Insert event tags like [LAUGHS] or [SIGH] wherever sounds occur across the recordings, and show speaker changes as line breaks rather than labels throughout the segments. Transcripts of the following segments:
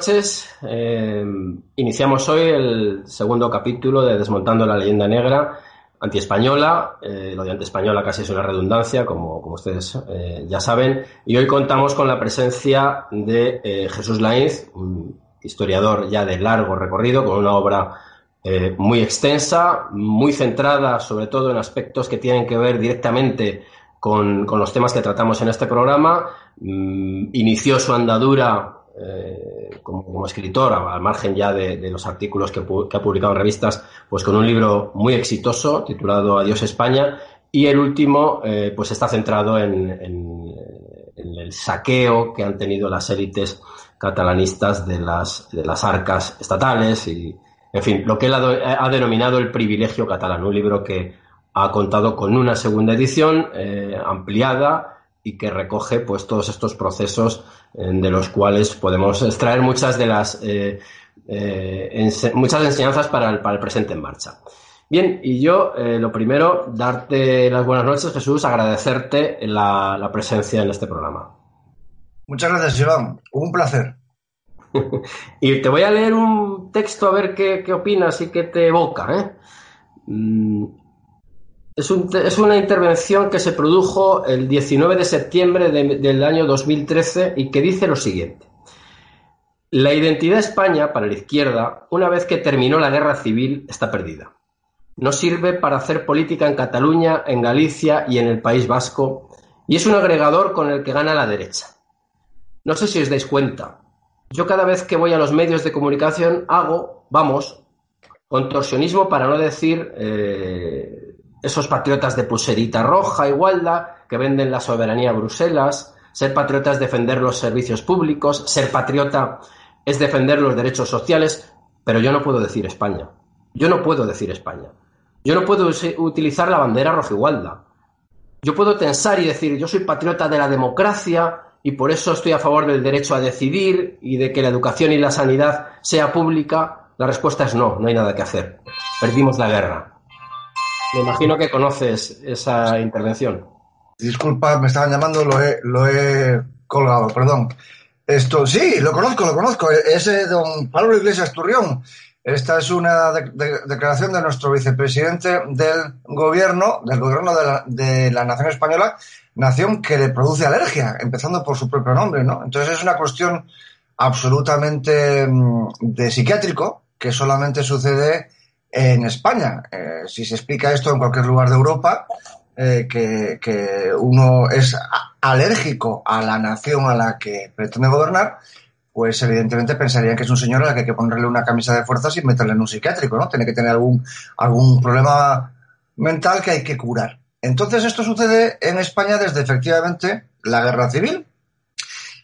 Noches. Eh, iniciamos hoy el segundo capítulo de Desmontando la leyenda negra antiespañola. Eh, lo de antiespañola casi es una redundancia, como, como ustedes eh, ya saben. Y hoy contamos con la presencia de Jesús Lainz, un historiador ya de largo recorrido, con una obra muy extensa, muy centrada sobre todo en aspectos que tienen que ver directamente con, con los temas que tratamos en este programa. Mm, inició su andadura eh, como, escritor, al margen ya de, los artículos que, ha publicado en revistas, pues con un libro muy exitoso titulado Adiós España. Y el último eh, pues está centrado en, el saqueo que han tenido las élites catalanistas de las, arcas estatales y, en fin, lo que él ha, ha denominado el privilegio catalán, un libro que ha contado con una segunda edición eh, ampliada y que recoge pues todos estos procesos de los cuales podemos extraer muchas de las eh, eh, ense muchas enseñanzas para el, para el, presente en marcha. Bien, y yo eh, lo primero, darte las buenas noches, Jesús, agradecerte la, la presencia en este programa.
Muchas gracias, Iván. Un placer. [LAUGHS]
y te voy a leer un texto a ver qué, qué opinas y qué te evoca. Mm, es, un, es, una intervención que se produjo el 19 de septiembre de, del año 2013 y que dice lo siguiente. La identidad de España para la izquierda, una vez que terminó la guerra civil, está perdida. No sirve para hacer política en Cataluña, en Galicia y en el País Vasco, y es un agregador con el que gana la derecha. No sé si os dais cuenta. Yo cada vez que voy a los medios de comunicación hago, vamos, contorsionismo para no decir eh, esos patriotas de pulserita roja, igualdad, que venden la soberanía a Bruselas. Ser patriota es defender los servicios públicos. Ser patriota es defender los derechos sociales. Pero yo no puedo decir España. Yo no puedo decir España. Yo no puedo utilizar la bandera roja igualdad. Yo puedo tensar y decir yo soy patriota de la democracia y por eso estoy a favor del derecho a decidir y de que la educación y la sanidad sea pública. La respuesta es no, no hay nada que hacer. Perdimos la guerra. Me imagino que conoces esa intervención.
Disculpa, me estaban llamando, lo he, lo he colgado, perdón. Esto, sí, lo conozco, lo conozco. Es de don Pablo Iglesias Turrión. Esta es una de, de, declaración de nuestro vicepresidente del gobierno, del gobierno de la, de la, nación española, nación que le produce alergia, empezando por su propio nombre, ¿no? Entonces es una cuestión absolutamente mm, de psiquiátrico que solamente sucede en España. Eh, si se explica esto en cualquier lugar de Europa, eh, que, que, uno es alérgico a la nación a la que pretende gobernar, pues evidentemente pensarían que es un señor a la que hay que ponerle una camisa de fuerzas y meterle en un psiquiátrico, ¿no? Tiene que tener algún, algún problema mental que hay que curar. Entonces esto sucede en España desde efectivamente la guerra civil,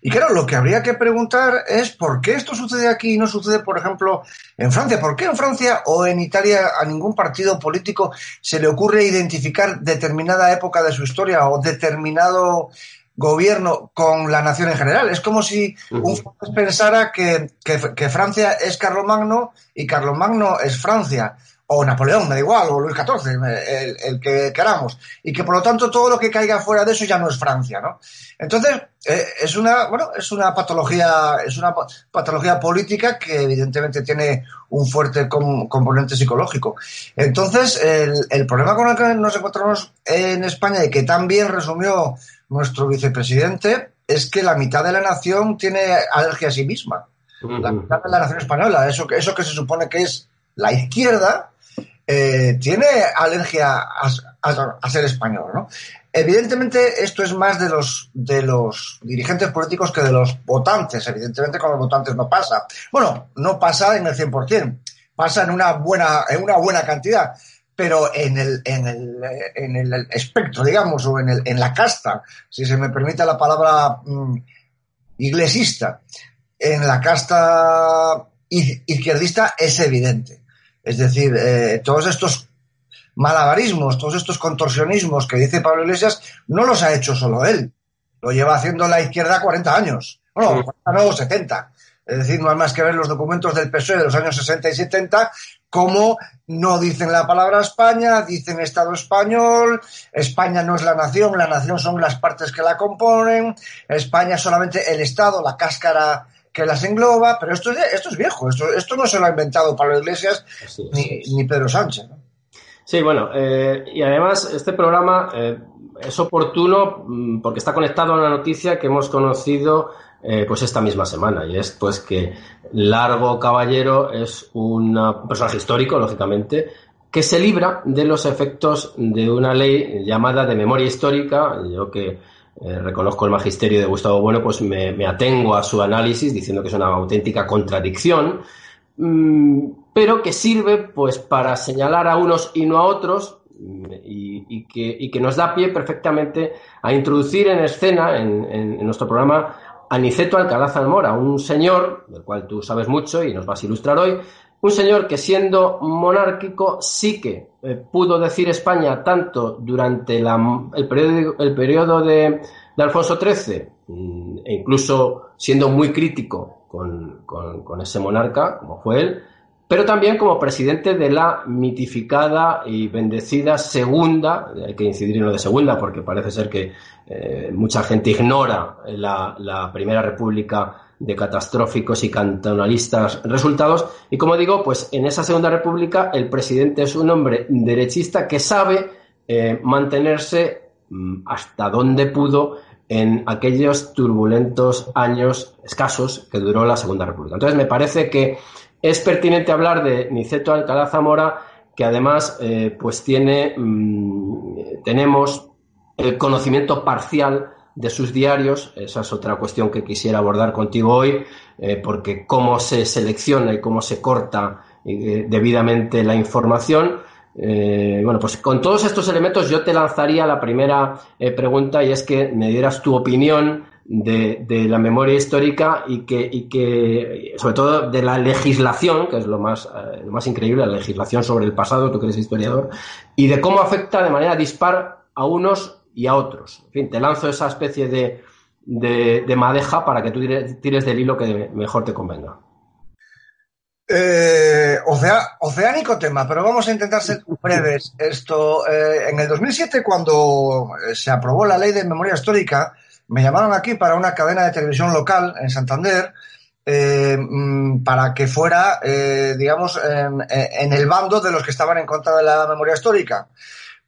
y claro, lo que habría que preguntar es por qué esto sucede aquí y no sucede, por ejemplo, en Francia. ¿Por qué en Francia o en Italia a ningún partido político se le ocurre identificar determinada época de su historia o determinado gobierno con la nación en general? Es como si uh -huh. un francés pensara que, que, que Francia es Carlomagno y Carlomagno es Francia o Napoleón, me da igual, o Luis XIV, el, el, que queramos, y que por lo tanto todo lo que caiga fuera de eso ya no es Francia, ¿no? Entonces, eh, es una, bueno, es una patología, es una patología política que evidentemente tiene un fuerte com componente psicológico. Entonces, el, el, problema con el que nos encontramos en España y que también resumió nuestro vicepresidente es que la mitad de la nación tiene alergia a sí misma. La mitad de la nación española, eso, eso que se supone que es la izquierda, eh, tiene alergia a, ser español, ¿no? evidentemente esto es más de los, de los dirigentes políticos que de los votantes. Evidentemente con los votantes no pasa. Bueno, no pasa en el 100%, pasa en una buena, en una buena cantidad pero en el, en el, en el espectro, digamos, o en, el, en la casta, si se me permite la palabra mm, iglesista, en la casta izquierdista es evidente. Es decir, eh, todos estos malabarismos, todos estos contorsionismos que dice Pablo Iglesias, no los ha hecho solo él. Lo lleva haciendo la izquierda 40 años. Bueno, 40 no, 70. Es decir, no hay más que ver los documentos del PSOE de los años 60 y 70, como no dicen la palabra España, dicen Estado español, España no es la nación, la nación son las partes que la componen, España es solamente el Estado, la cáscara que las engloba, pero esto es, esto es viejo, esto, esto no se lo ha inventado Pablo Iglesias ni, Pedro Sánchez.
Sí, bueno, eh, y además este programa eh, es oportuno mm, porque está conectado a una noticia que hemos conocido eh, pues esta misma semana y es pues que Largo Caballero es un personaje histórico, lógicamente, que se libra de los efectos de una ley llamada de memoria histórica, yo que eh, reconozco el magisterio de Gustavo Bueno, pues me, atengo a su análisis diciendo que es una auténtica contradicción, mm, pero que sirve pues para señalar a unos y no a otros mm, y, que, nos da pie perfectamente a introducir en escena en, nuestro programa a Niceto Alcalá Zamora, un señor del cual tú sabes mucho y nos vas a ilustrar hoy, un señor que siendo monárquico sí que eh, pudo decir España tanto durante el, periodo, de, Alfonso XIII mm, e incluso siendo muy crítico con, ese monarca, como fue él, pero también como presidente de la mitificada y bendecida segunda, hay que incidir en lo de segunda porque parece ser que eh, mucha gente ignora la, la Primera República de catastróficos y cantonalistas resultados. Y como digo, pues en esa Segunda República el presidente es un hombre derechista que sabe eh, mantenerse mm, hasta donde pudo en aquellos turbulentos años escasos que duró la Segunda República. Entonces me parece que es pertinente hablar de Niceto Alcalá Zamora, que además eh, pues tiene, mm, tenemos el conocimiento parcial de sus diarios. Esa es otra cuestión que quisiera abordar contigo hoy, eh, porque cómo se selecciona y cómo se corta eh, debidamente la información. Eh, bueno, pues con todos estos elementos yo te lanzaría la primera pregunta y es que me dieras tu opinión de, la memoria histórica y que, y que, sobre todo, de la legislación, que es lo más, lo más increíble, la legislación sobre el pasado, tú que eres historiador, y de cómo afecta de manera dispar a unos y a otros. En fin, te lanzo esa especie de, de, madeja para que tú tires del hilo que mejor te convenga.
Eh, oceánico tema, pero vamos a intentar ser [LAUGHS] breves. Esto, eh, en el 2007, cuando eh, se aprobó la ley de memoria histórica, me llamaron aquí para una cadena de televisión local en Santander mm, para que fuera, digamos, en, el bando de los que estaban en contra de la memoria histórica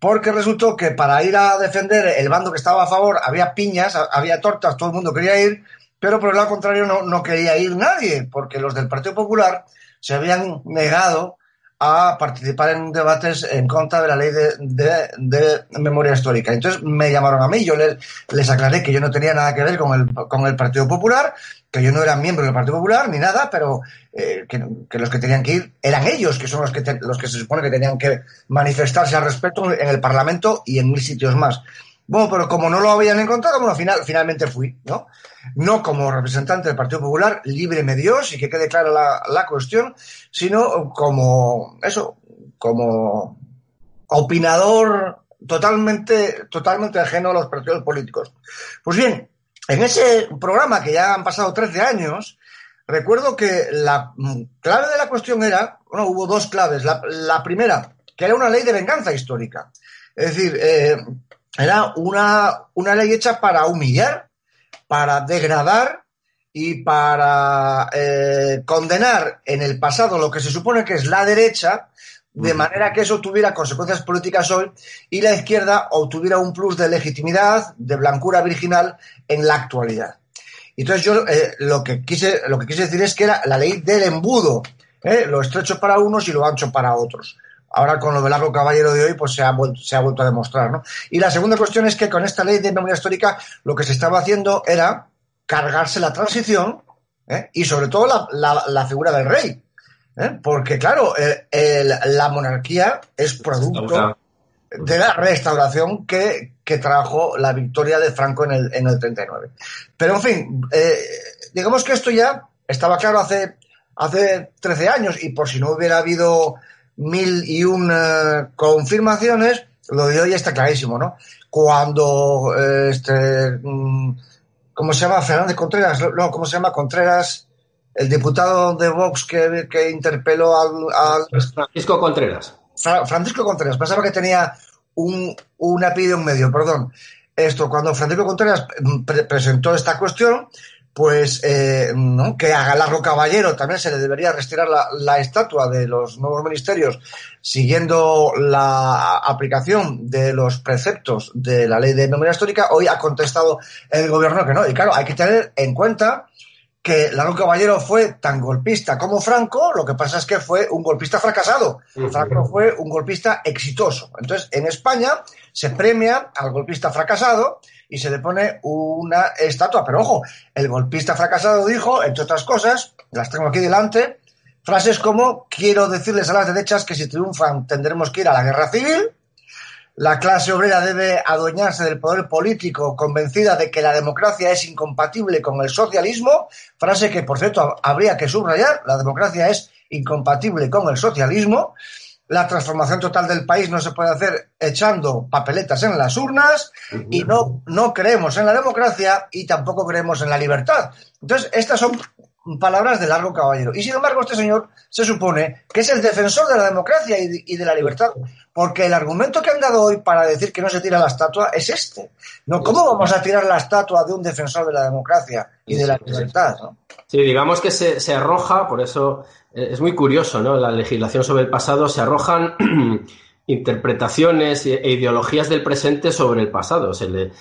porque resultó que para ir a defender el bando que estaba a favor había piñas, había tortas, todo el mundo quería ir, pero por el lado contrario no, no quería ir nadie, porque los del Partido Popular se habían negado a participar en debates en contra de la ley de, memoria histórica. Entonces me llamaron a mí, yo les, les, aclaré que yo no tenía nada que ver con el, con el Partido Popular, que yo no era miembro del Partido Popular ni nada, pero eh, que, los que tenían que ir eran ellos, que son los que, los que se supone que tenían que manifestarse al respecto en el Parlamento y en mil sitios más. Bueno, pero como no lo habían encontrado, bueno, final, finalmente fui, ¿no? No como representante del Partido Popular, me Dios y que quede clara la, la cuestión, sino como, eso, como opinador totalmente, totalmente ajeno a los partidos políticos. Pues bien, en ese programa que ya han pasado 13 años, recuerdo que la clave de la cuestión era, bueno, hubo dos claves. La, la primera, que era una ley de venganza histórica. Es decir, eh, era una, una ley hecha para humillar, para degradar y para eh, condenar en el pasado lo que se supone que es la derecha, de manera que eso tuviera consecuencias políticas hoy y la izquierda obtuviera un plus de legitimidad, de blancura virginal en la actualidad. Entonces yo eh, lo, que quise, lo que quise decir es que era la ley del embudo, ¿eh? lo estrecho para unos y lo ancho para otros. Ahora con lo del largo caballero de hoy, pues se ha, vuelto, se ha vuelto a demostrar, ¿no? Y la segunda cuestión es que con esta ley de memoria histórica lo que se estaba haciendo era cargarse la transición ¿eh? y sobre todo la, la, la figura del rey. ¿eh? Porque, claro, el, la monarquía es producto de la restauración que, que, trajo la victoria de Franco en el, en el 39. Pero, en fin, eh, digamos que esto ya estaba claro hace, hace 13 años y por si no hubiera habido mil y un uh, confirmaciones, lo de hoy está clarísimo, ¿no? Cuando este, ¿cómo se llama? Fernández Contreras, no, ¿cómo se llama? Contreras, el diputado de Vox que, que interpeló al, al,
Francisco Contreras.
Fra Francisco Contreras, pensaba que tenía un, un apellido en medio, perdón. Esto, cuando Francisco Contreras pre presentó esta cuestión, pues eh, ¿no? que a Galarro Caballero también se le debería retirar la, la, estatua de los nuevos ministerios siguiendo la aplicación de los preceptos de la ley de memoria histórica, hoy ha contestado el gobierno que no. Y claro, hay que tener en cuenta que Largo Caballero fue tan golpista como Franco, lo que pasa es que fue un golpista fracasado. Franco fue un golpista exitoso. Entonces, en España se premia al golpista fracasado y se le pone una estatua. Pero ojo, el golpista fracasado dijo, entre otras cosas, las tengo aquí delante, frases como, quiero decirles a las derechas que si triunfan tendremos que ir a la guerra civil, la clase obrera debe adueñarse del poder político convencida de que la democracia es incompatible con el socialismo, frase que, por cierto, habría que subrayar, la democracia es incompatible con el socialismo, la transformación total del país no se puede hacer echando papeletas en las urnas y no, no creemos en la democracia y tampoco creemos en la libertad. Entonces, estas son palabras de largo caballero. Y sin embargo, este señor se supone que es el defensor de la democracia y de la libertad, porque el argumento que han dado hoy para decir que no se tira la estatua es este. No, ¿Cómo vamos a tirar la estatua de un defensor de la democracia y de la libertad? ¿no?
Sí, digamos que se, se arroja, por eso es muy curioso, ¿no? La legislación sobre el pasado se arrojan [CLEARS THROAT] interpretaciones e ideologías del presente sobre el pasado. Se le,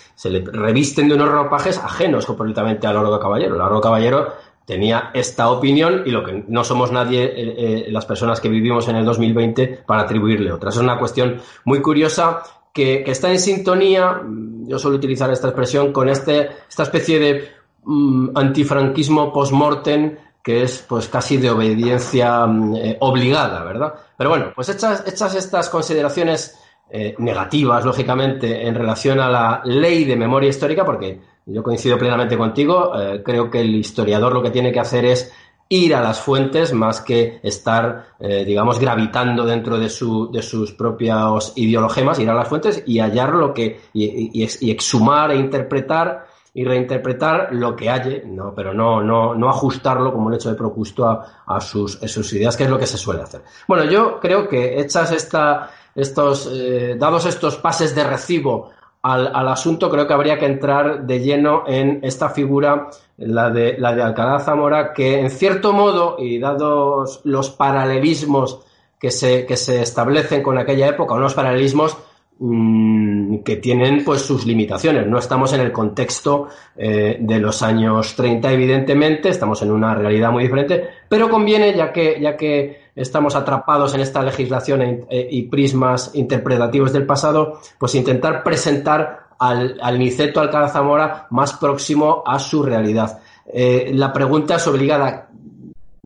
revisten de unos ropajes ajenos completamente al oro caballero. El oro caballero tenía esta opinión y lo que no somos nadie eh, eh, las personas que vivimos en el 2020 para atribuirle otra. Es una cuestión muy curiosa que, que, está en sintonía, yo suelo utilizar esta expresión, con este, esta especie de um, antifranquismo post-mortem que es pues casi de obediencia eh, obligada, ¿verdad? Pero bueno, pues hechas, estas consideraciones eh, negativas, lógicamente, en relación a la ley de memoria histórica, porque yo coincido plenamente contigo, eh, creo que el historiador lo que tiene que hacer es ir a las fuentes más que estar, digamos, gravitando dentro de, su, de sus propios ideologemas, ir a las fuentes y hallar lo que, y, y exhumar e interpretar y reinterpretar lo que halle, no, pero no, no, no ajustarlo como un hecho de propuesto a, a, sus, sus ideas, que es lo que se suele hacer. Bueno, yo creo que hechas esta, estos, eh, dados estos pases de recibo al, al, asunto, creo que habría que entrar de lleno en esta figura, la de, la de Alcalá Zamora, que en cierto modo, y dados los paralelismos que se, que se establecen con aquella época, unos paralelismos que tienen pues sus limitaciones. No estamos en el contexto eh, de los años 30, evidentemente, estamos en una realidad muy diferente, pero conviene, ya que, ya que estamos atrapados en esta legislación e, e, y prismas interpretativos del pasado, pues intentar presentar al, al Niceto Alcalá Zamora más próximo a su realidad. Eh, la pregunta es obligada.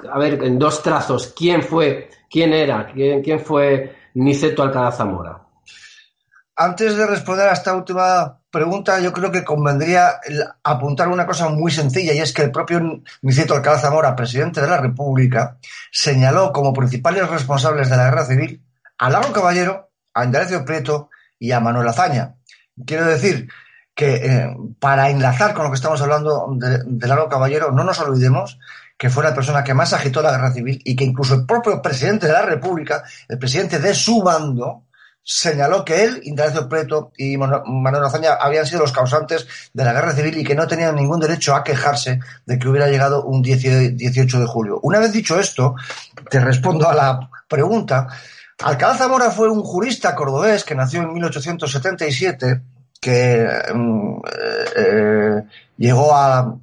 A ver, en dos trazos, ¿quién fue, quién era, quién, quién fue Niceto Alcalá Zamora?
Antes de responder a esta última pregunta, yo creo que convendría apuntar una cosa muy sencilla y es que el propio Niceto Alcalá Zamora, presidente de la República, señaló como principales responsables de la guerra civil a Largo Caballero, a Indalecio Prieto y a Manuel Azaña. Quiero decir que eh, para enlazar con lo que estamos hablando de, de Largo Caballero, no nos olvidemos que fue la persona que más agitó la guerra civil y que incluso el propio presidente de la República, el presidente de su bando, señaló que él, Indalecio Preto y Manuel Azaña habían sido los causantes de la guerra civil y que no tenían ningún derecho a quejarse de que hubiera llegado un 18 de julio. Una vez dicho esto, te respondo a la pregunta. Alcalá Zamora fue un jurista cordobés que nació en 1877, que mm, eh, eh, llegó a,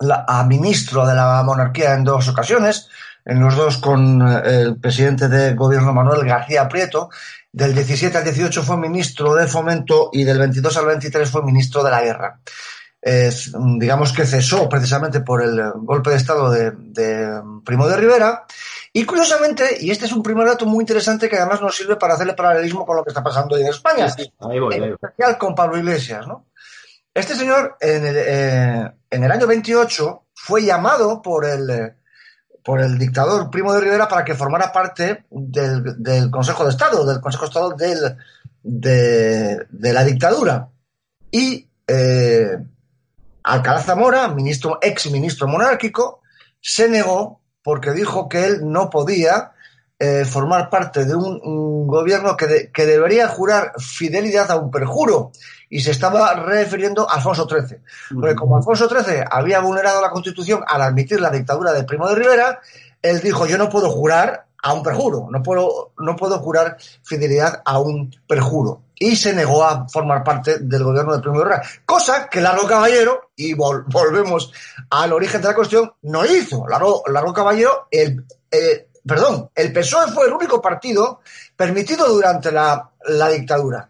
a ministro de la monarquía en dos ocasiones, en los dos con eh, el presidente de gobierno Manuel García Prieto. Del 17 al 18 fue ministro de Fomento y del 22 al 23 fue ministro de la Guerra. Digamos que cesó precisamente por el golpe de Estado de, de Primo de Rivera. Y curiosamente, y este es un primer dato muy interesante que además nos sirve para hacerle paralelismo con lo que está pasando hoy en España,
Sí, sí, ahí voy, ahí
en
voy.
especial con Pablo Iglesias, ¿no? Este señor, en el, eh, en el año 28, fue llamado por el, eh, por el dictador Primo de Rivera para que formara parte del, Consejo de Estado, del Consejo de Estado del, de, de la dictadura. Y eh, Alcalá Zamora, ministro, ex ministro monárquico, se negó porque dijo que él no podía eh, formar parte de un, un gobierno que, de- que debería jurar fidelidad a un perjuro. Y se estaba refiriendo a Alfonso XIII. Porque como Alfonso XIII había vulnerado la Constitución al admitir la dictadura de Primo de Rivera, él dijo, yo no puedo jurar a un perjuro, no puedo, no puedo jurar fidelidad a un perjuro. Y se negó a formar parte del gobierno de Primo de Rivera. Cosa que Largo Caballero, y vol- volvemos al origen de la cuestión, no hizo. Largo, Largo Caballero, el, eh, perdón, el PSOE fue el único partido permitido durante la, dictadura.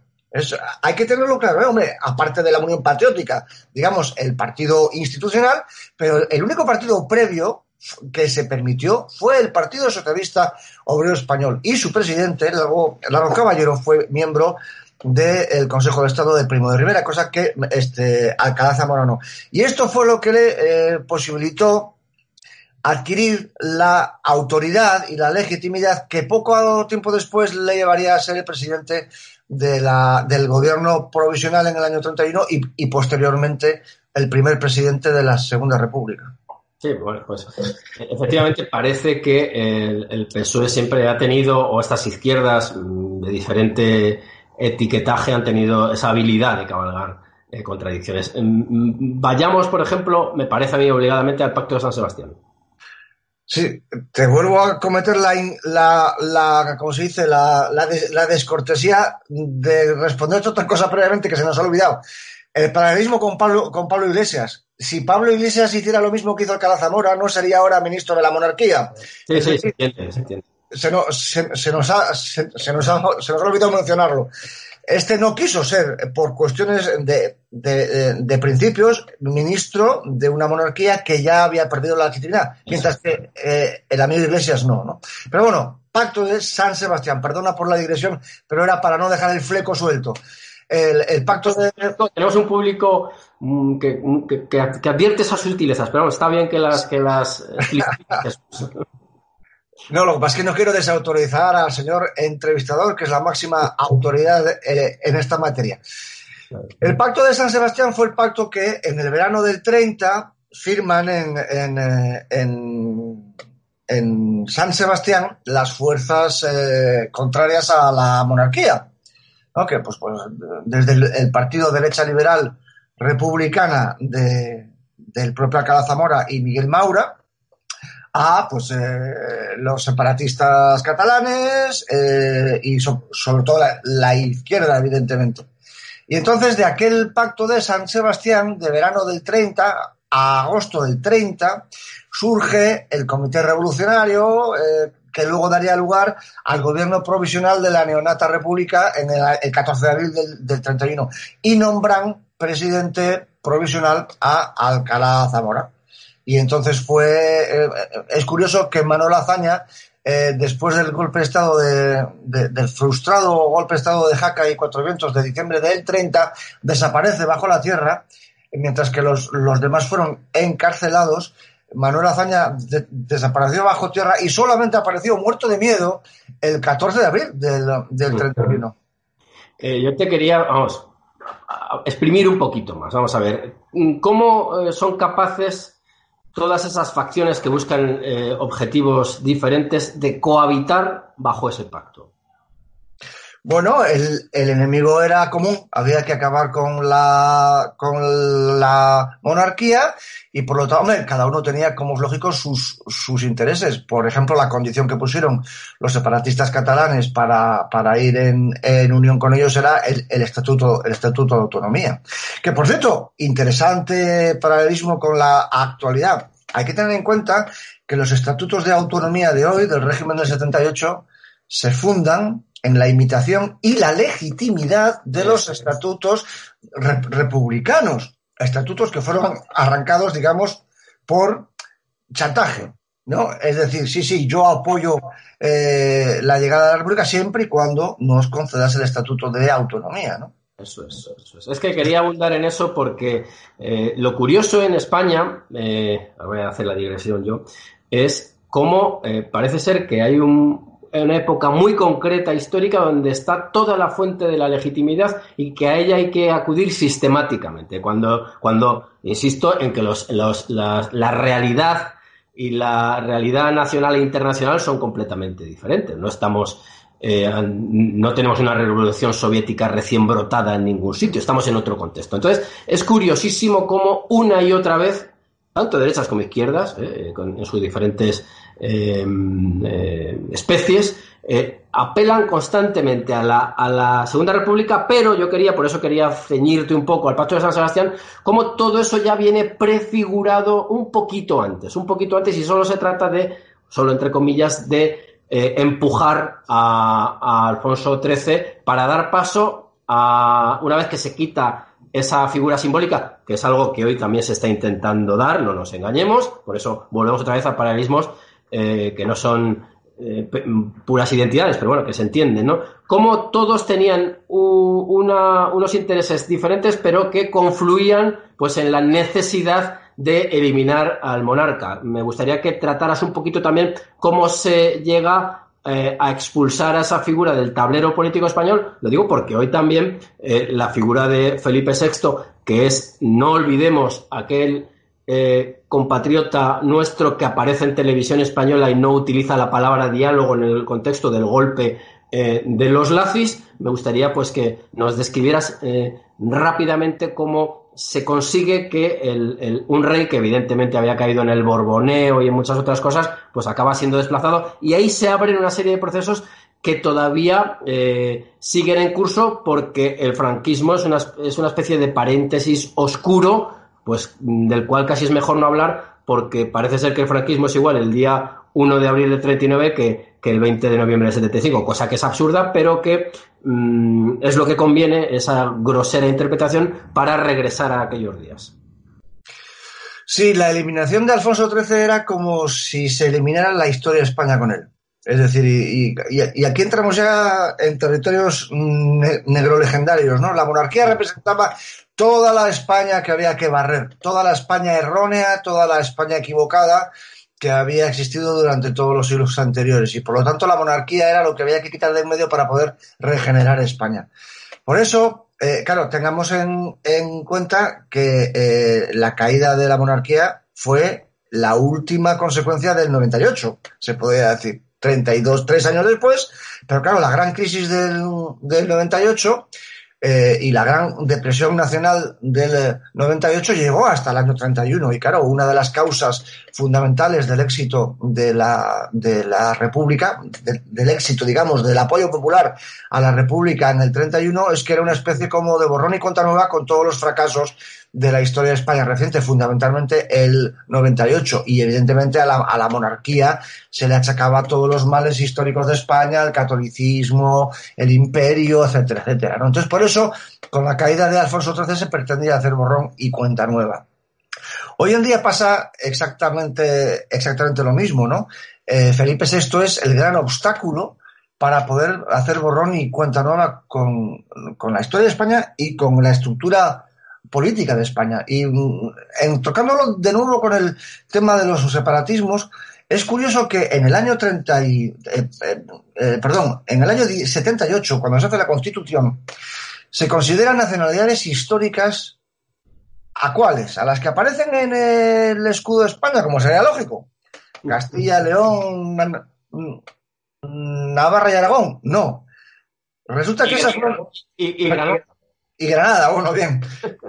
Hay que tenerlo claro, ¿eh? hombre, aparte de la Unión Patriótica, digamos, el partido institucional, pero el único partido previo que se permitió fue el Partido Socialista Obrero Español y su presidente, Largo, Caballero, fue miembro del Consejo de Estado de Primo de Rivera, cosa que este, Alcalá Zamora no. Y esto fue lo que le eh, posibilitó adquirir la autoridad y la legitimidad que poco tiempo después le llevaría a ser el presidente de la, del gobierno provisional en el año 31 y, y posteriormente el primer presidente de la Segunda República.
Sí, bueno, pues efectivamente parece que el, el PSOE siempre ha tenido, o estas izquierdas de diferente etiquetaje han tenido esa habilidad de cabalgar eh, contradicciones. Mm, mm, Vayamos, por ejemplo, me parece a mí obligadamente al Pacto de San Sebastián.
Sí, te vuelvo a cometer la, la, la ¿cómo se dice? La, la, des- la descortesía de responder otra cosa previamente que se nos ha olvidado. El paralelismo con Pablo, con Pablo Iglesias. Si Pablo Iglesias hiciera lo mismo que hizo Alcalá Zamora, no sería ahora ministro de la monarquía.
Sí, sí, se entiende, se entiende.
Se nos, se, se nos ha, se, se nos ha, se nos ha olvidado mencionarlo. Este no quiso ser, por cuestiones de, de, de principios, ministro de una monarquía que ya había perdido la legitimidad, mientras que eh, el amigo Iglesias no, ¿no? Pero bueno, pacto de San Sebastián, perdona por la digresión, pero era para no dejar el fleco suelto. El, el pacto de,
Tenemos un público mm, que, que, que, advierte esas sutilezas, pero bueno, está bien que las, que las. [LAUGHS]
No, lo que pasa es que no quiero desautorizar al señor entrevistador, que es la máxima autoridad eh, en esta materia. El pacto de San Sebastián fue el pacto que en el verano del 30 firman en, en, eh, en, en San Sebastián las fuerzas eh, contrarias a la monarquía. ¿no? Que pues, pues, desde el, el partido derecha liberal republicana de, del propio Alcalá Zamora y Miguel Maura, a pues eh, los separatistas catalanes eh, y so, sobre todo la, la, izquierda, evidentemente. Y entonces de aquel pacto de San Sebastián, de verano del 30 a agosto del 30, surge el Comité Revolucionario, eh, que luego daría lugar al gobierno provisional de la neonata república en el, el 14 de abril del, del 31 y nombran presidente provisional a Alcalá Zamora. Y entonces fue, eh, es curioso que Manuel Azaña, eh, después del golpe de Estado, de, de, del frustrado golpe de Estado de Jaca y Cuatro Vientos de diciembre del 30, desaparece bajo la tierra, mientras que los, los demás fueron encarcelados. Manuel Azaña de, desapareció bajo tierra y solamente apareció muerto de miedo el 14 de abril del, del 31.
Eh, yo te quería, vamos, exprimir un poquito más. Vamos a ver, ¿cómo eh, son capaces todas esas facciones que buscan eh, objetivos diferentes de cohabitar bajo ese pacto?
Bueno, el, el, enemigo era común, había que acabar con la, con la monarquía y por lo tanto, cada uno tenía, como es lógico, sus, sus intereses. Por ejemplo, la condición que pusieron los separatistas catalanes para, para ir en, en, unión con ellos era el, el, estatuto, el estatuto de autonomía. Que por cierto, interesante paralelismo con la actualidad. hay que tener en cuenta que los estatutos de autonomía de hoy, del régimen del 78, se fundan en la imitación y la legitimidad de los estatutos republicanos, estatutos que fueron arrancados, digamos, por chantaje. ¿no? Es decir, sí, sí, yo apoyo eh, la llegada de la República siempre y cuando nos concedas el estatuto de autonomía, ¿no?
Eso es, eso es. Es que quería abundar en eso porque eh, lo curioso en España, eh, voy a hacer la digresión yo, es cómo parece ser que hay un, una época muy concreta histórica donde está toda la fuente de la legitimidad y que a ella hay que acudir sistemáticamente. Cuando, cuando insisto en que los, los, la realidad y la realidad nacional e internacional son completamente diferentes. No estamos, eh, no tenemos una revolución soviética recién brotada en ningún sitio, estamos en otro contexto. Entonces, es curiosísimo cómo una y otra vez, tanto derechas como izquierdas, eh, en sus diferentes especies, eh, apelan constantemente a la, a la, Segunda República, pero yo quería, por eso quería ceñirte un poco al Pacto de San Sebastián, como todo eso ya viene prefigurado un poquito antes, un poquito antes y solo se trata de, solo entre comillas, de eh, empujar a, a, Alfonso XIII para dar paso a, una vez que se quita esa figura simbólica, que es algo que hoy también se está intentando dar, no nos engañemos, por eso volvemos otra vez a paralelismos eh, que no son eh, puras identidades, pero bueno, que se entienden, ¿no? Cómo todos tenían unos intereses diferentes, pero que confluían pues en la necesidad de eliminar al monarca. Me gustaría que trataras un poquito también cómo se llega eh, a expulsar a esa figura del tablero político español. Lo digo porque hoy también la figura de Felipe VI, que es, no olvidemos, aquel eh, compatriota nuestro que aparece en televisión española y no utiliza la palabra diálogo en el contexto del golpe eh, de los lazis, me gustaría pues que nos describieras eh, rápidamente cómo se consigue que un rey que evidentemente había caído en el borboneo y en muchas otras cosas, pues acaba siendo desplazado. Y ahí se abren una serie de procesos que todavía siguen en curso porque el franquismo es una, es una especie de paréntesis oscuro pues del cual casi es mejor no hablar porque parece ser que el franquismo es igual el día 1 de abril de 39 que, que el 20 de noviembre de 75, cosa que es absurda, pero que mm, es lo que conviene, esa grosera interpretación, para regresar a aquellos días.
Sí, la eliminación de Alfonso XIII era como si se eliminara la historia de España con él. Es decir, y, aquí entramos ya en territorios negrolegendarios, ¿no? La monarquía representaba toda la España que había que barrer, toda la España errónea, toda la España equivocada que había existido durante todos los siglos anteriores y por lo tanto la monarquía era lo que había que quitar de en medio para poder regenerar España. Por eso, eh, claro, tengamos en, cuenta que eh, la caída de la monarquía fue la última consecuencia del 98, se podría decir, 32, tres años después, pero claro, la gran crisis del, del 98 eh, y la gran depresión nacional del 98 llegó hasta el año 31 y claro, una de las causas fundamentales del éxito de la, de la República, del éxito, digamos, del apoyo popular a la República en el 31 es que era una especie como de borrón y cuenta nueva con todos los fracasos de la historia de España reciente, fundamentalmente el 98, y evidentemente a la, a la, monarquía se le achacaba todos los males históricos de España, el catolicismo, el imperio, etcétera, etcétera. Entonces, por eso, con la caída de Alfonso XIII se pretendía hacer borrón y cuenta nueva. Hoy en día pasa exactamente, exactamente lo mismo, ¿no? Eh, Felipe VI es el gran obstáculo para poder hacer borrón y cuenta nueva con, con la historia de España y con la estructura política de España. Y mm, en, tocándolo de nuevo con el tema de los separatismos, es curioso que en el año 30 y, eh, eh, eh, perdón, en el año 78, cuando se hace la Constitución, se consideran nacionalidades históricas a cuáles, a las que aparecen en el escudo de España, como sería lógico. Castilla, León, Navarra y Aragón. No. Resulta que esas y, y Granada, bueno, bien.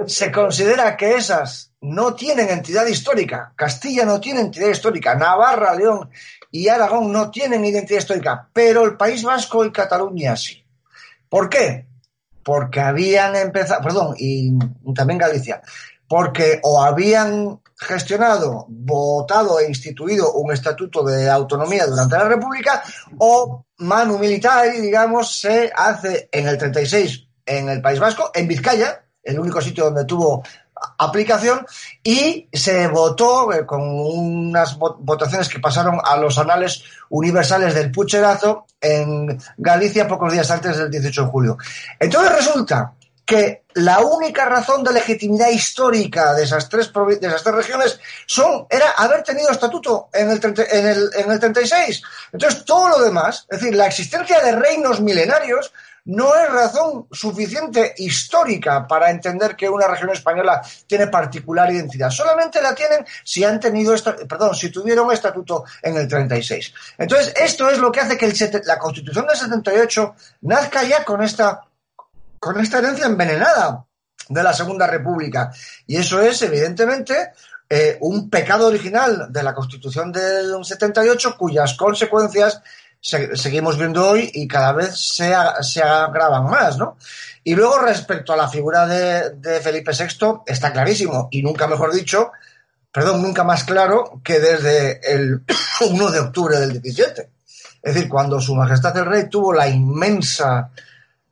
Se considera que esas no tienen entidad histórica. Castilla no tiene entidad histórica. Navarra, León y Aragón no tienen identidad histórica. Pero el País Vasco y Cataluña sí. ¿Por qué? Porque habían empezado, perdón, y también Galicia, porque o habían gestionado, votado e instituido un estatuto de autonomía durante la República o manu militar, digamos, se hace en el 36 en el País Vasco, en Vizcaya, el único sitio donde tuvo aplicación y se votó eh, con unas votaciones que pasaron a los anales universales del pucherazo en Galicia pocos días antes del 18 de julio. Entonces resulta que la única razón de legitimidad histórica de esas tres, de esas tres regiones son, era haber tenido estatuto en el, en, el, en el 36. Entonces, todo lo demás, es decir, la existencia de reinos milenarios, no es razón suficiente histórica para entender que una región española tiene particular identidad. Solamente la tienen si han tenido, perdón, si tuvieron estatuto en el 36. Entonces, esto es lo que hace que la Constitución del 78 nazca ya con esta con esta herencia envenenada de la Segunda República. Y eso es, evidentemente, eh, un pecado original de la Constitución del 78 cuyas consecuencias seguimos viendo hoy y cada vez se, se, agravan más, ¿no? Y luego, respecto a la figura de, de Felipe VI, está clarísimo, y nunca mejor dicho, perdón, nunca más claro que desde el [CLEARS THROAT] 1 de octubre del 17. Es decir, cuando Su Majestad el Rey tuvo la inmensa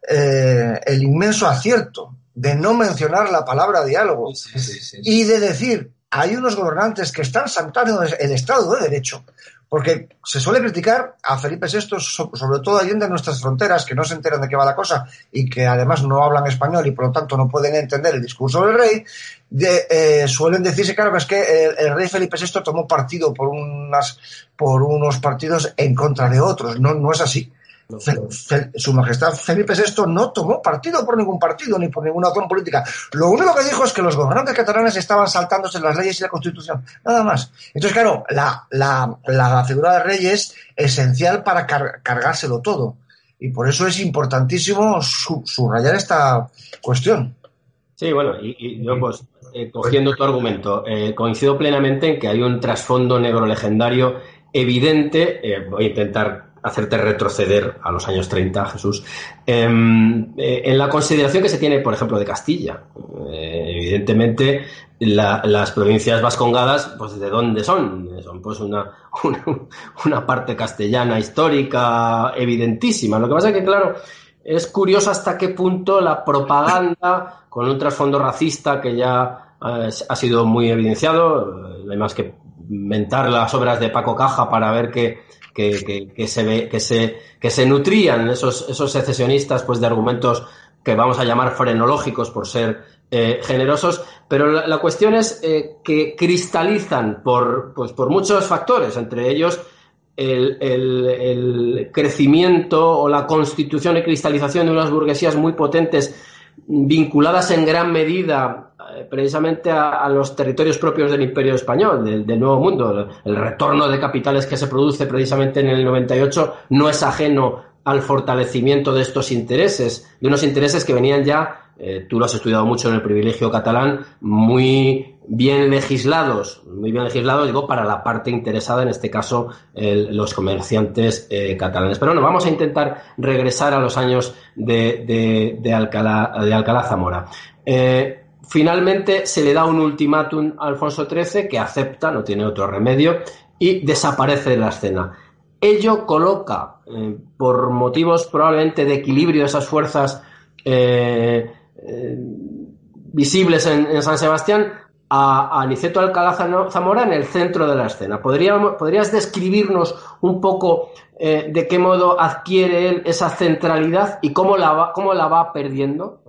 eh, el inmenso acierto de no mencionar la palabra diálogo y de decir hay unos gobernantes que están saltando el Estado de Derecho, porque se suele criticar a Felipe VI, sobre todo allí en nuestras fronteras, que no se enteran de qué va la cosa y que además no hablan español y por lo tanto no pueden entender el discurso del rey, eh, suelen decirse, claro, es que el, rey Felipe VI tomó partido por, unas, por unos partidos en contra de otros. No, no es así. Su Majestad Felipe VI no tomó partido por ningún partido ni por ninguna acción política. Lo único que dijo es que los gobernantes catalanes estaban saltándose las leyes y la Constitución. Nada más. Entonces, claro, la, la, figura de rey es esencial para cargárselo todo. Y por eso es importantísimo subrayar esta cuestión.
Sí, bueno, y, yo pues eh, cogiendo tu argumento, eh, coincido plenamente en que hay un trasfondo negro legendario evidente. Eh, voy a intentar hacerte retroceder a los años 30, Jesús, em, eh, en la consideración que se tiene, por ejemplo, de Castilla. Eh, evidentemente, las provincias vascongadas, pues ¿de dónde son? Son pues [LAUGHS] una, una, parte castellana histórica evidentísima. Lo que pasa es que, claro, es curioso hasta qué punto la propaganda, con un trasfondo racista que ya eh, ha sido muy evidenciado, no hay más que mentar las obras de Paco Caja para ver que que, se ve, que se, que se nutrían esos, esos secesionistas pues de argumentos que vamos a llamar frenológicos por ser eh, generosos, pero la, cuestión es eh, que cristalizan por, pues, por muchos factores, entre ellos el, el, crecimiento o la constitución y cristalización de unas burguesías muy potentes vinculadas en gran medida eh, precisamente a, los territorios propios del Imperio Español, del, Nuevo Mundo. El, retorno de capitales que se produce precisamente en el 98 no es ajeno al fortalecimiento de estos intereses, de unos intereses que venían ya, eh, tú lo has estudiado mucho en el privilegio catalán, muy bien legislados, muy bien legislados, digo, para la parte interesada, en este caso, los comerciantes eh, catalanes. Pero bueno, vamos a intentar regresar a los años de, de, Alcalá, de Alcalá Zamora. Finalmente se le da un ultimátum a Alfonso XIII que acepta, no tiene otro remedio, y desaparece de la escena. Ello coloca, eh, por motivos probablemente de equilibrio de esas fuerzas eh, eh, visibles en, San Sebastián, a, Aniceto Alcalá Zamora en el centro de la escena. ¿Podrías describirnos un poco de qué modo adquiere él esa centralidad y cómo la va, cómo la va perdiendo?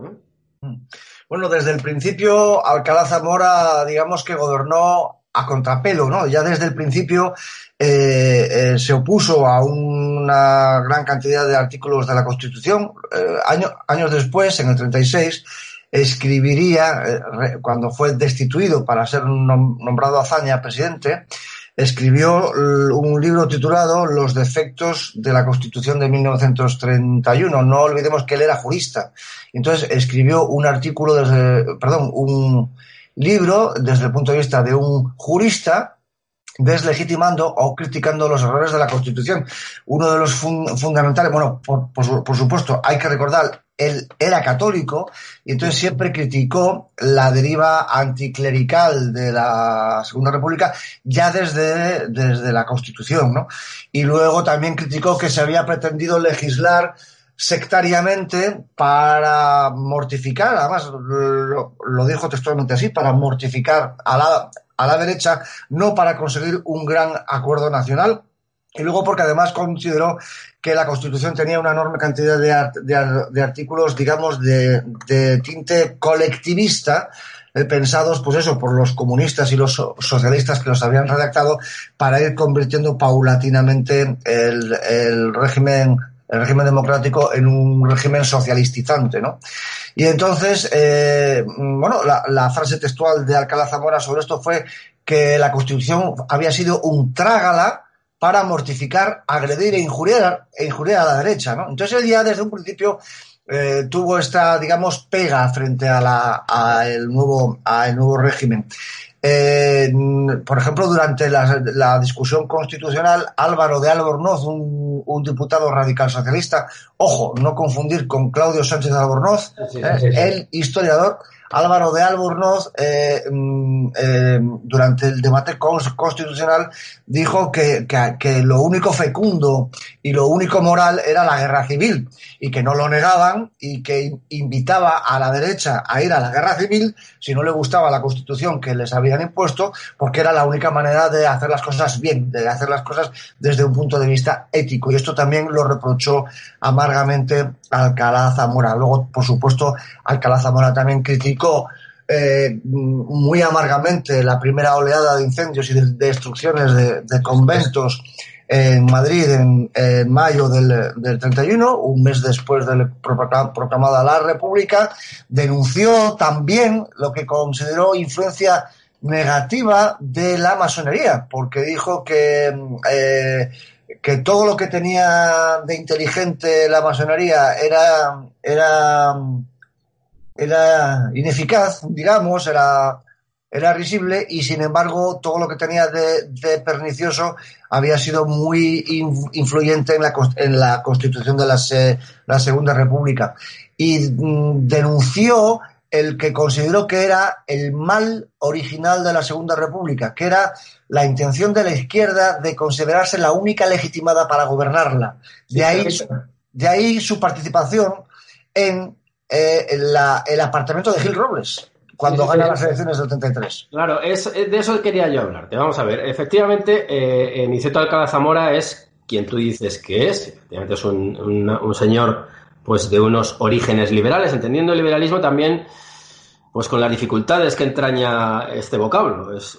Mm. Bueno, desde el principio Alcalá Zamora, digamos que gobernó a contrapelo, ¿no? Ya desde el principio eh, eh, se opuso a una gran cantidad de artículos de la Constitución. Eh, años después, en el 36, escribiría, cuando fue destituido para ser nombrado Azaña presidente, escribió un libro titulado Los defectos de la Constitución de 1931. No olvidemos que él era jurista. Entonces escribió un artículo desde, perdón, un libro desde el punto de vista de un jurista deslegitimando o criticando los errores de la Constitución. Uno de los fundamentales, bueno, por, supuesto, hay que recordar él era católico y entonces siempre criticó la deriva anticlerical de la Segunda República ya desde, desde la Constitución, ¿no? Y luego también criticó que se había pretendido legislar sectariamente para mortificar, además lo, lo dijo textualmente así, para mortificar a la, a la derecha, no para conseguir un gran acuerdo nacional, y luego porque además consideró que la Constitución tenía una enorme cantidad de, artículos, digamos, de, tinte colectivista, eh, pensados, pues eso, por los comunistas y los socialistas que los habían redactado para ir convirtiendo paulatinamente el, régimen el régimen democrático en un régimen socialistizante, ¿no? Y entonces, eh, bueno, la, la, frase textual de Alcalá Zamora sobre esto fue que la Constitución había sido un trágala para mortificar, agredir e injuriar, e injuriar a la derecha. ¿no? Entonces él ya desde un principio eh, tuvo esta, digamos, pega frente a, la, a el, nuevo, a el nuevo régimen. Eh, por ejemplo, durante la, la, discusión constitucional, Álvaro de Albornoz, un, un, diputado radical socialista, ojo, no confundir con Claudio Sánchez de Albornoz, eh, el historiador, Álvaro de Albornoz, eh, mm, eh, durante el debate constitucional, dijo que, que, lo único fecundo y lo único moral era la guerra civil y que no lo negaban y que invitaba a la derecha a ir a la guerra civil si no le gustaba la constitución que les habían impuesto, porque era la única manera de hacer las cosas bien, de hacer las cosas desde un punto de vista ético. Y esto también lo reprochó amargamente Alcalá Zamora. Luego, por supuesto, Alcalá Zamora también eh, muy amargamente la primera oleada de incendios y de destrucciones de, conventos en Madrid en, mayo del, del, 31, un mes después de proclamada la República, denunció también lo que consideró influencia negativa de la masonería, porque dijo que eh, que todo lo que tenía de inteligente la masonería era, era, era ineficaz, digamos, era, era risible y sin embargo todo lo que tenía de, pernicioso había sido muy influyente en la, en la constitución de la Segunda República. Y mm, denunció el que consideró que era el mal original de la Segunda República, que era la intención de la izquierda de considerarse la única legitimada para gobernarla. De ahí, de ahí su participación en eh, el apartamento de Gil Robles cuando gana las elecciones del 33.
Claro, es, de eso quería yo hablarte. Vamos a ver, efectivamente, eh, Niceto Alcalá Zamora es quien tú dices que es. Efectivamente es un, un señor pues de unos orígenes liberales, entendiendo el liberalismo también pues con las dificultades que entraña este vocablo. Es,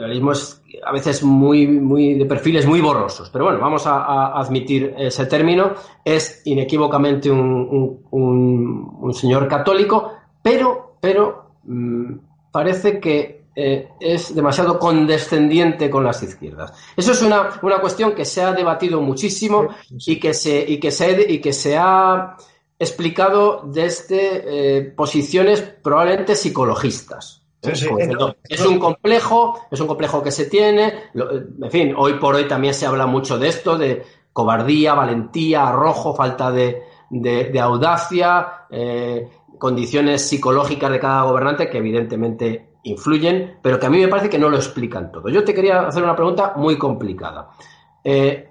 el liberalismo es a veces muy, muy de perfiles muy borrosos, pero bueno, vamos a, admitir ese término. Es inequívocamente un, un, señor católico, pero, pero mm, parece que eh, es demasiado condescendiente con las izquierdas. Eso es una, una cuestión que se ha debatido muchísimo y que se, y que se, y que se ha explicado desde eh, posiciones probablemente psicologistas. ¿Eh? es un complejo, es un complejo que se tiene. En fin, hoy por hoy también se habla mucho de esto, de cobardía, valentía, arrojo, falta de, audacia, condiciones psicológicas de cada gobernante que evidentemente influyen, pero que a mí me parece que no lo explican todo. Yo te quería hacer una pregunta muy complicada. Eh,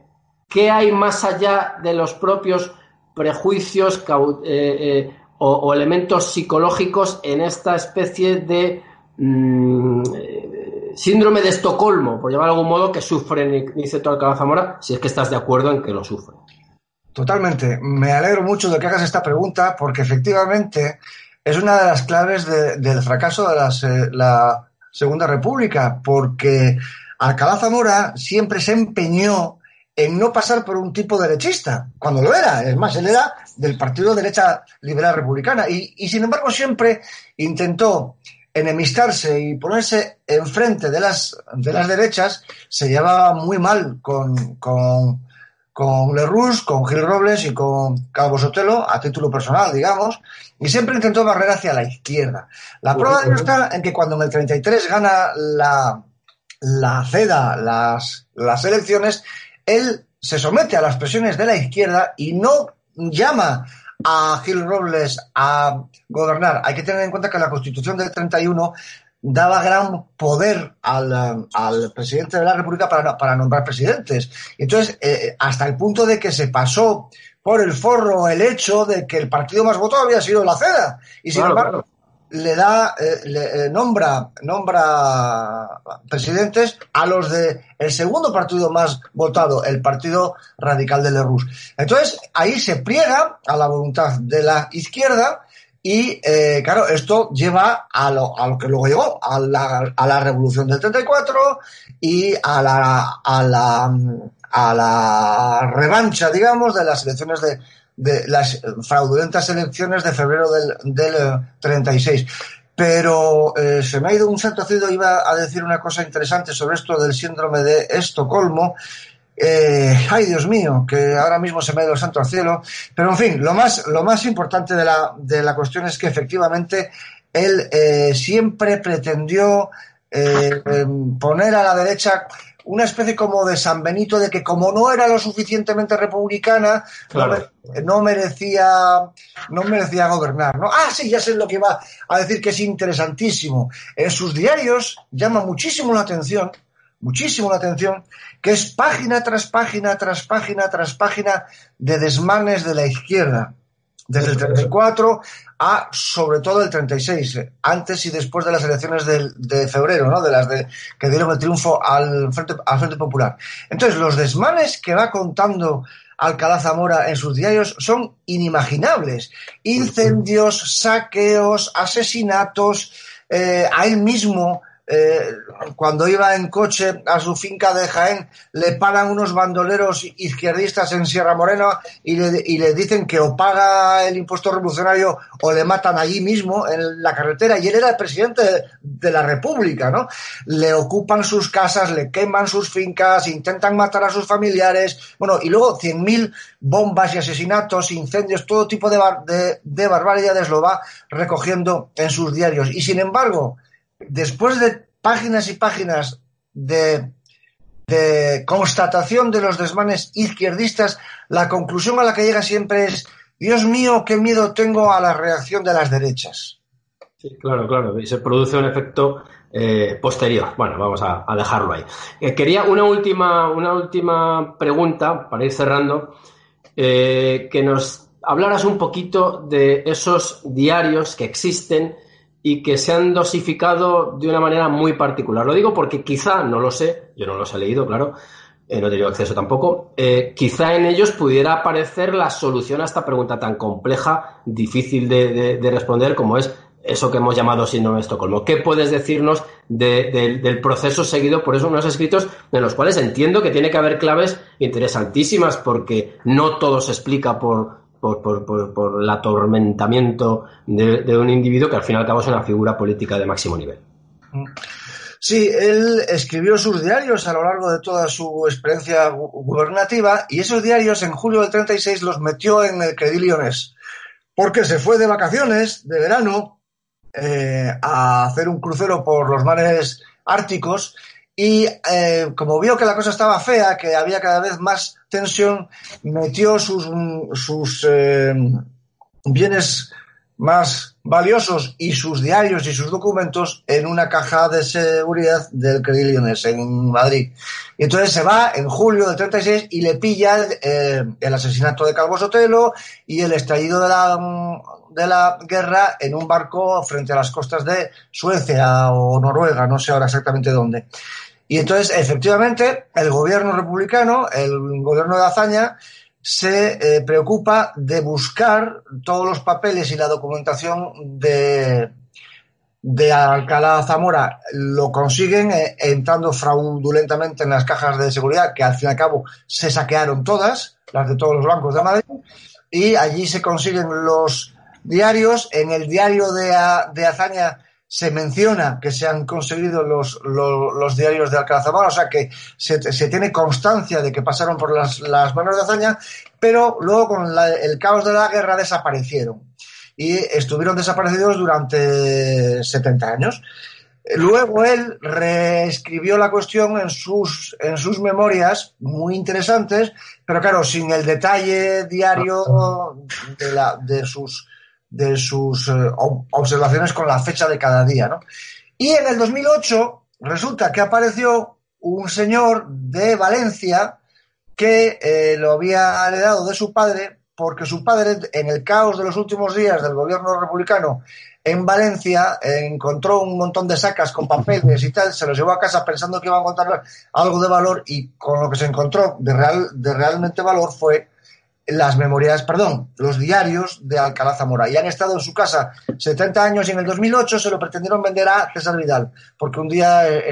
¿Qué hay más allá de los propios prejuicios eh, eh, o, elementos psicológicos en esta especie de mm, síndrome de Estocolmo, por llamarlo de algún modo, que sufren, dice todo Alcalá Zamora, si es que estás de acuerdo en que lo sufren?
Totalmente. Me alegro mucho de que hagas esta pregunta porque efectivamente es una de las claves del fracaso de la, Segunda República, porque Alcalá Zamora siempre se empeñó en no pasar por un tipo derechista, cuando lo era. Es más, él era del Partido Derecha Liberal Republicana y, sin embargo siempre intentó enemistarse y ponerse enfrente de las, de las derechas, se llevaba muy mal con, con, con Lerroux, con Gil Robles y con Calvo Sotelo, a título personal, digamos, y siempre intentó barrer hacia la izquierda. La prueba de ello está en que cuando en el 33 gana la, la CEDA las, las elecciones, él se somete a las presiones de la izquierda y no llama a Gil Robles a gobernar. Hay que tener en cuenta que la Constitución del 31 daba gran poder al, al presidente de la República para, para nombrar presidentes. Entonces, eh, hasta el punto de que se pasó por el forro el hecho de que el partido más votado había sido la CEDA. Y sin embargo, le da, eh, le, eh, nombra, nombra presidentes a los de el segundo partido más votado, el Partido Radical de Lerroux. Entonces, ahí se pliega a la voluntad de la izquierda y, eh, claro, esto lleva a lo, a lo que luego llegó, a la, a la revolución del 34 y a la, a la, a la revancha, digamos, de las elecciones de, de las fraudulentas elecciones de febrero del, del 36. Pero eh, se me ha ido un santo cielo, iba a decir una cosa interesante sobre esto del síndrome de Estocolmo. Eh, ay, Dios mío, que ahora mismo se me ha ido el santo al cielo. Pero en fin, lo más, lo más importante de la, de la cuestión es que efectivamente él eh, siempre pretendió eh, em, poner a la derecha una especie como de San Benito de que como no era lo suficientemente republicana, claro. no, merecía no merecía gobernar, ¿no? Ah, sí, ya sé lo que iba a decir que es interesantísimo. En sus diarios llama muchísimo la atención, muchísimo la atención, que es página tras página tras página tras página de desmanes de la izquierda desde el 34 a sobre todo el 36, antes y después de las elecciones de, de febrero, ¿no? de las de, que dieron el triunfo al Frente, al Frente Popular. Entonces, los desmanes que va contando Alcalá Zamora en sus diarios son inimaginables. Incendios, saqueos, asesinatos, eh, a él mismo eh, cuando iba en coche a su finca de Jaén, le paran unos bandoleros izquierdistas en Sierra Morena y le, dicen que o paga el impuesto revolucionario o le matan allí mismo en la carretera. Y él era el presidente de, la República, ¿no? Le ocupan sus casas, le queman sus fincas, intentan matar a sus familiares. Bueno, y luego cien mil bombas y asesinatos, incendios, todo tipo de, bar, de, de barbaridades lo va recogiendo en sus diarios. Y sin embargo, después de páginas y páginas de, de, constatación de los desmanes izquierdistas, la conclusión a la que llega siempre es, Dios mío, qué miedo tengo a la reacción de las derechas.
Sí, claro, claro, y se produce un efecto eh, posterior. Bueno, vamos a, dejarlo ahí. Eh, quería una última, una última pregunta para ir cerrando, eh, que nos hablaras un poquito de esos diarios que existen y que se han dosificado de una manera muy particular. Lo digo porque quizá, no lo sé, yo no los he leído, claro, eh, no he tenido acceso tampoco, eh, quizá en ellos pudiera aparecer la solución a esta pregunta tan compleja, difícil de, de, de responder, como es eso que hemos llamado síndrome de Estocolmo. ¿Qué puedes decirnos de, de, del proceso seguido por esos unos escritos en los cuales entiendo que tiene que haber claves interesantísimas porque no todo se explica por, por, por, por, por el atormentamiento de, un individuo que al fin y al cabo es una figura política de máximo nivel.
Sí, él escribió sus diarios a lo largo de toda su experiencia gubernativa y esos diarios en julio del 36 los metió en el Credit Lyonés porque se fue de vacaciones de verano eh, a hacer un crucero por los mares árticos y eh, como vio que la cosa estaba fea, que había cada vez más tensión, metió sus, sus eh, bienes más valiosos y sus diarios y sus documentos en una caja de seguridad del Credit Lyonés en Madrid. Y entonces se va en julio del 36 y le pilla eh, el asesinato de Calvo Sotelo y el estallido de la, de la guerra en un barco frente a las costas de Suecia o Noruega, no sé ahora exactamente dónde. Y entonces, efectivamente, el gobierno republicano, el gobierno de Azaña, se eh, preocupa de buscar todos los papeles y la documentación de, de Alcalá Zamora. Lo consiguen eh, entrando fraudulentamente en las cajas de seguridad, que al fin y al cabo se saquearon todas, las de todos los bancos de Madrid, y allí se consiguen los diarios. En el diario de, de Azaña se menciona que se han conseguido los, los, los diarios de Alcalá o sea que se, se, tiene constancia de que pasaron por las, las manos de hazaña, pero luego con la, el caos de la guerra desaparecieron y estuvieron desaparecidos durante 70 años. Luego él reescribió la cuestión en sus, en sus memorias, muy interesantes, pero claro, sin el detalle diario [LAUGHS] de, la, de sus, de sus eh, observaciones con la fecha de cada día. ¿no? Y en el 2008 resulta que apareció un señor de Valencia que eh, lo había heredado de su padre porque su padre, en el caos de los últimos días del gobierno republicano en Valencia, encontró un montón de sacas con papeles y tal, se los llevó a casa pensando que iba a encontrar algo de valor y con lo que se encontró de, real, de realmente valor fue las memorias, perdón, los diarios de Alcalá Zamora. Y han estado en su casa 70 años y en el 2008 se lo pretendieron vender a César Vidal, porque un día eh,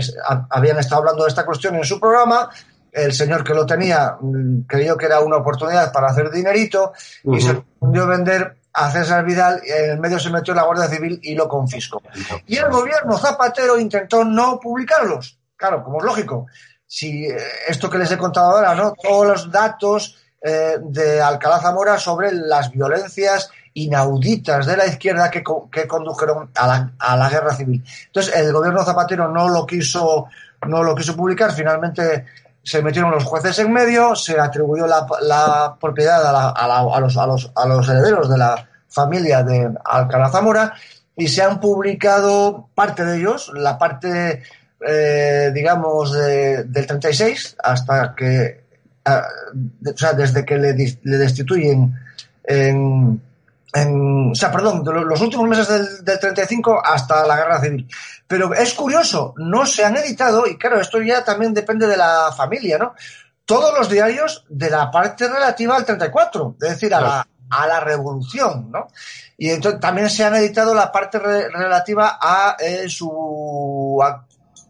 habían estado hablando de esta cuestión en su programa, el señor que lo tenía mm, creyó que era una oportunidad para hacer dinerito y se lo vender a César Vidal, en el medio se metió la Guardia Civil y lo confiscó. Y el gobierno Zapatero intentó no publicarlos. Claro, como es lógico. Si eh, esto que les he contado ahora, ¿no? Todos los datos eh, de Alcalá Zamora sobre las violencias inauditas de la izquierda que, que condujeron a la, a la, guerra civil. Entonces, el gobierno Zapatero no lo quiso, no lo quiso publicar, finalmente se metieron los jueces en medio, se atribuyó la, la propiedad a, a, los, a, los, a los herederos de la familia de Alcalá Zamora y se han publicado parte de ellos, la parte, eh, digamos, de, del 36 hasta que o sea, desde que le, destituyen en, o sea, perdón, de los últimos meses del, del, 35 hasta la guerra civil. Pero es curioso, no se han editado, y claro, esto ya también depende de la familia, ¿no? Todos los diarios de la parte relativa al 34, es decir, a, la, a la revolución, ¿no? Y entonces también se han editado la parte relativa a eh, su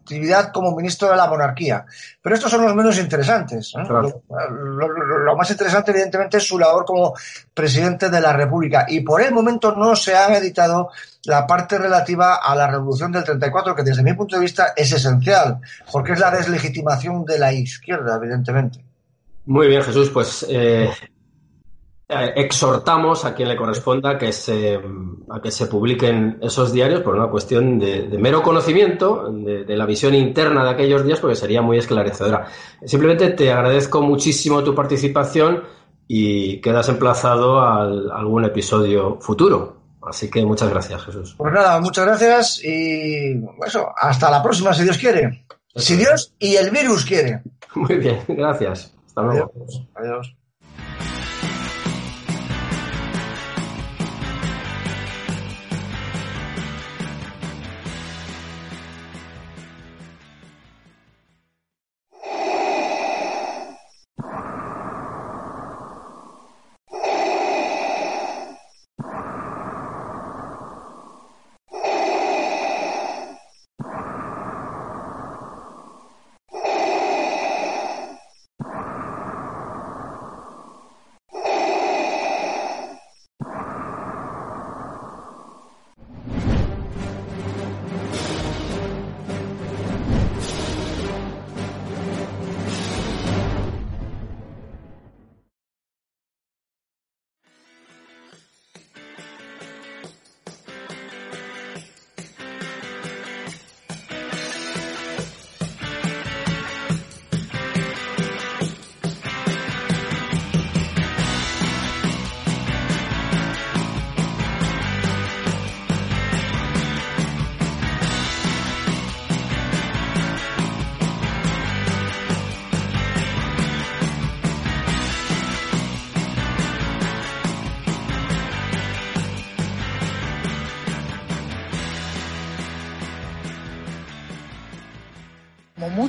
actividad como ministro de la monarquía. Pero estos son los menos interesantes. Lo, más interesante, evidentemente, es su labor como presidente de la República. Y por el momento no se ha editado la parte relativa a la revolución del 34, que desde mi punto de vista es esencial, porque es la deslegitimación de la izquierda, evidentemente.
Muy bien, Jesús. Pues eh, eh, exhortamos a quien le corresponda que se, a que se publiquen esos diarios por una cuestión de, mero conocimiento, de, la visión interna de aquellos días, porque sería muy esclarecedora. Simplemente te agradezco muchísimo tu participación y quedas emplazado a algún episodio futuro. Así que muchas gracias, Jesús.
Pues nada, muchas gracias y eso, hasta la próxima, si Dios quiere. Si Dios y el virus quiere. [LAUGHS]
Muy bien, gracias. Hasta luego.
Adiós.